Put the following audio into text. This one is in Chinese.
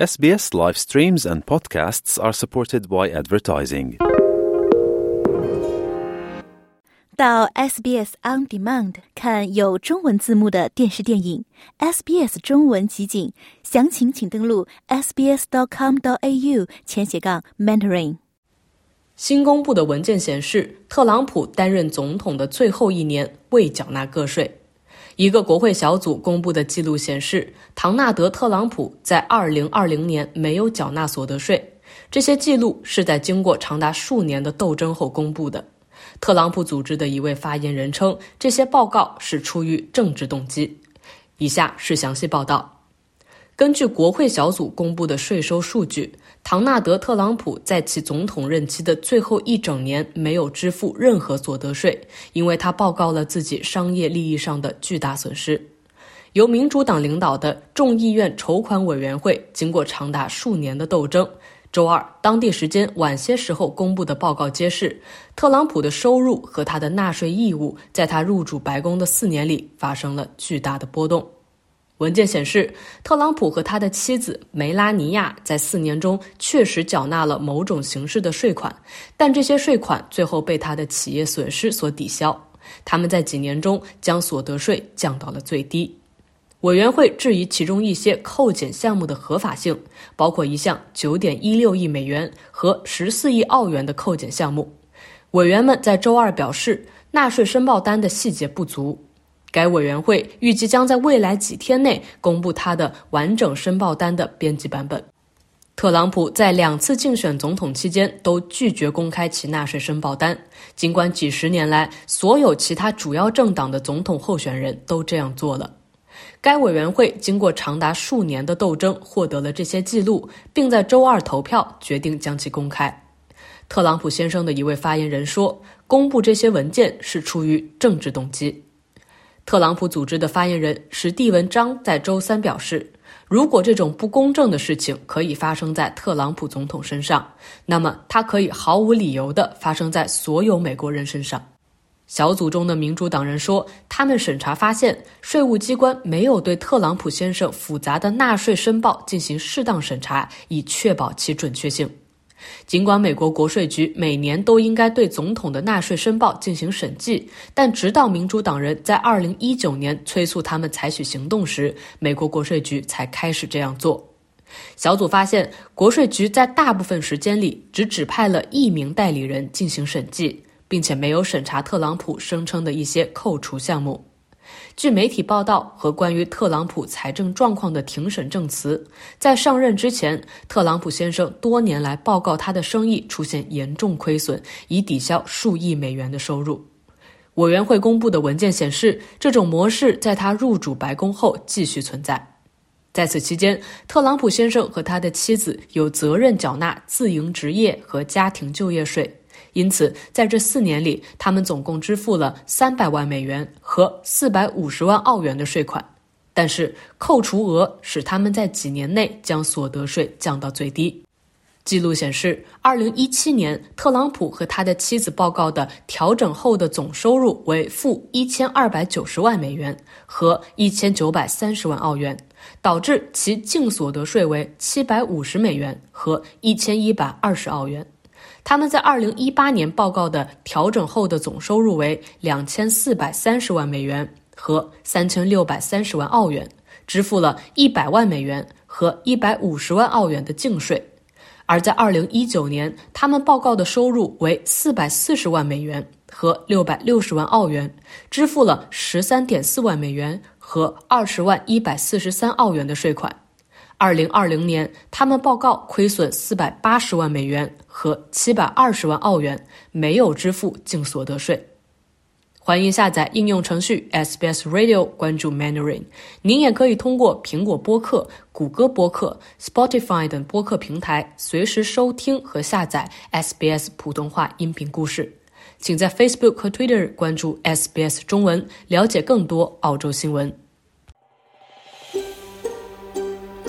SBS live streams and podcasts are supported by advertising. 到 SBS On Demand 看有中文字幕的电视电影，SBS 中文集锦，详情请登录 sbs.com.au 前斜杠 mentoring。新公布的文件显示，特朗普担任总统的最后一年未缴纳个税。一个国会小组公布的记录显示，唐纳德·特朗普在2020年没有缴纳所得税。这些记录是在经过长达数年的斗争后公布的。特朗普组织的一位发言人称，这些报告是出于政治动机。以下是详细报道。根据国会小组公布的税收数据，唐纳德·特朗普在其总统任期的最后一整年没有支付任何所得税，因为他报告了自己商业利益上的巨大损失。由民主党领导的众议院筹款委员会经过长达数年的斗争，周二当地时间晚些时候公布的报告揭示，特朗普的收入和他的纳税义务在他入主白宫的四年里发生了巨大的波动。文件显示，特朗普和他的妻子梅拉尼亚在四年中确实缴纳了某种形式的税款，但这些税款最后被他的企业损失所抵消。他们在几年中将所得税降到了最低。委员会质疑其中一些扣减项目的合法性，包括一项九点一六亿美元和十四亿澳元的扣减项目。委员们在周二表示，纳税申报单的细节不足。该委员会预计将在未来几天内公布他的完整申报单的编辑版本。特朗普在两次竞选总统期间都拒绝公开其纳税申报单，尽管几十年来所有其他主要政党的总统候选人都这样做了。该委员会经过长达数年的斗争获得了这些记录，并在周二投票决定将其公开。特朗普先生的一位发言人说：“公布这些文件是出于政治动机。”特朗普组织的发言人史蒂文·章在周三表示，如果这种不公正的事情可以发生在特朗普总统身上，那么它可以毫无理由地发生在所有美国人身上。小组中的民主党人说，他们审查发现，税务机关没有对特朗普先生复杂的纳税申报进行适当审查，以确保其准确性。尽管美国国税局每年都应该对总统的纳税申报进行审计，但直到民主党人在2019年催促他们采取行动时，美国国税局才开始这样做。小组发现，国税局在大部分时间里只指派了一名代理人进行审计，并且没有审查特朗普声称的一些扣除项目。据媒体报道和关于特朗普财政状况的庭审证词，在上任之前，特朗普先生多年来报告他的生意出现严重亏损，以抵消数亿美元的收入。委员会公布的文件显示，这种模式在他入主白宫后继续存在。在此期间，特朗普先生和他的妻子有责任缴纳自营职业和家庭就业税。因此，在这四年里，他们总共支付了三百万美元和四百五十万澳元的税款。但是，扣除额使他们在几年内将所得税降到最低。记录显示，二零一七年，特朗普和他的妻子报告的调整后的总收入为负一千二百九十万美元和一千九百三十万澳元，导致其净所得税为七百五十美元和一千一百二十澳元。他们在二零一八年报告的调整后的总收入为两千四百三十万美元和三千六百三十万澳元，支付了一百万美元和一百五十万澳元的净税；而在二零一九年，他们报告的收入为四百四十万美元和六百六十万澳元，支付了十三点四万美元和二十万一百四十三澳元的税款。二零二零年，他们报告亏损四百八十万美元和七百二十万澳元，没有支付净所得税。欢迎下载应用程序 SBS Radio，关注 Mandarin。您也可以通过苹果播客、谷歌播客、Spotify 等播客平台随时收听和下载 SBS 普通话音频故事。请在 Facebook 和 Twitter 关注 SBS 中文，了解更多澳洲新闻。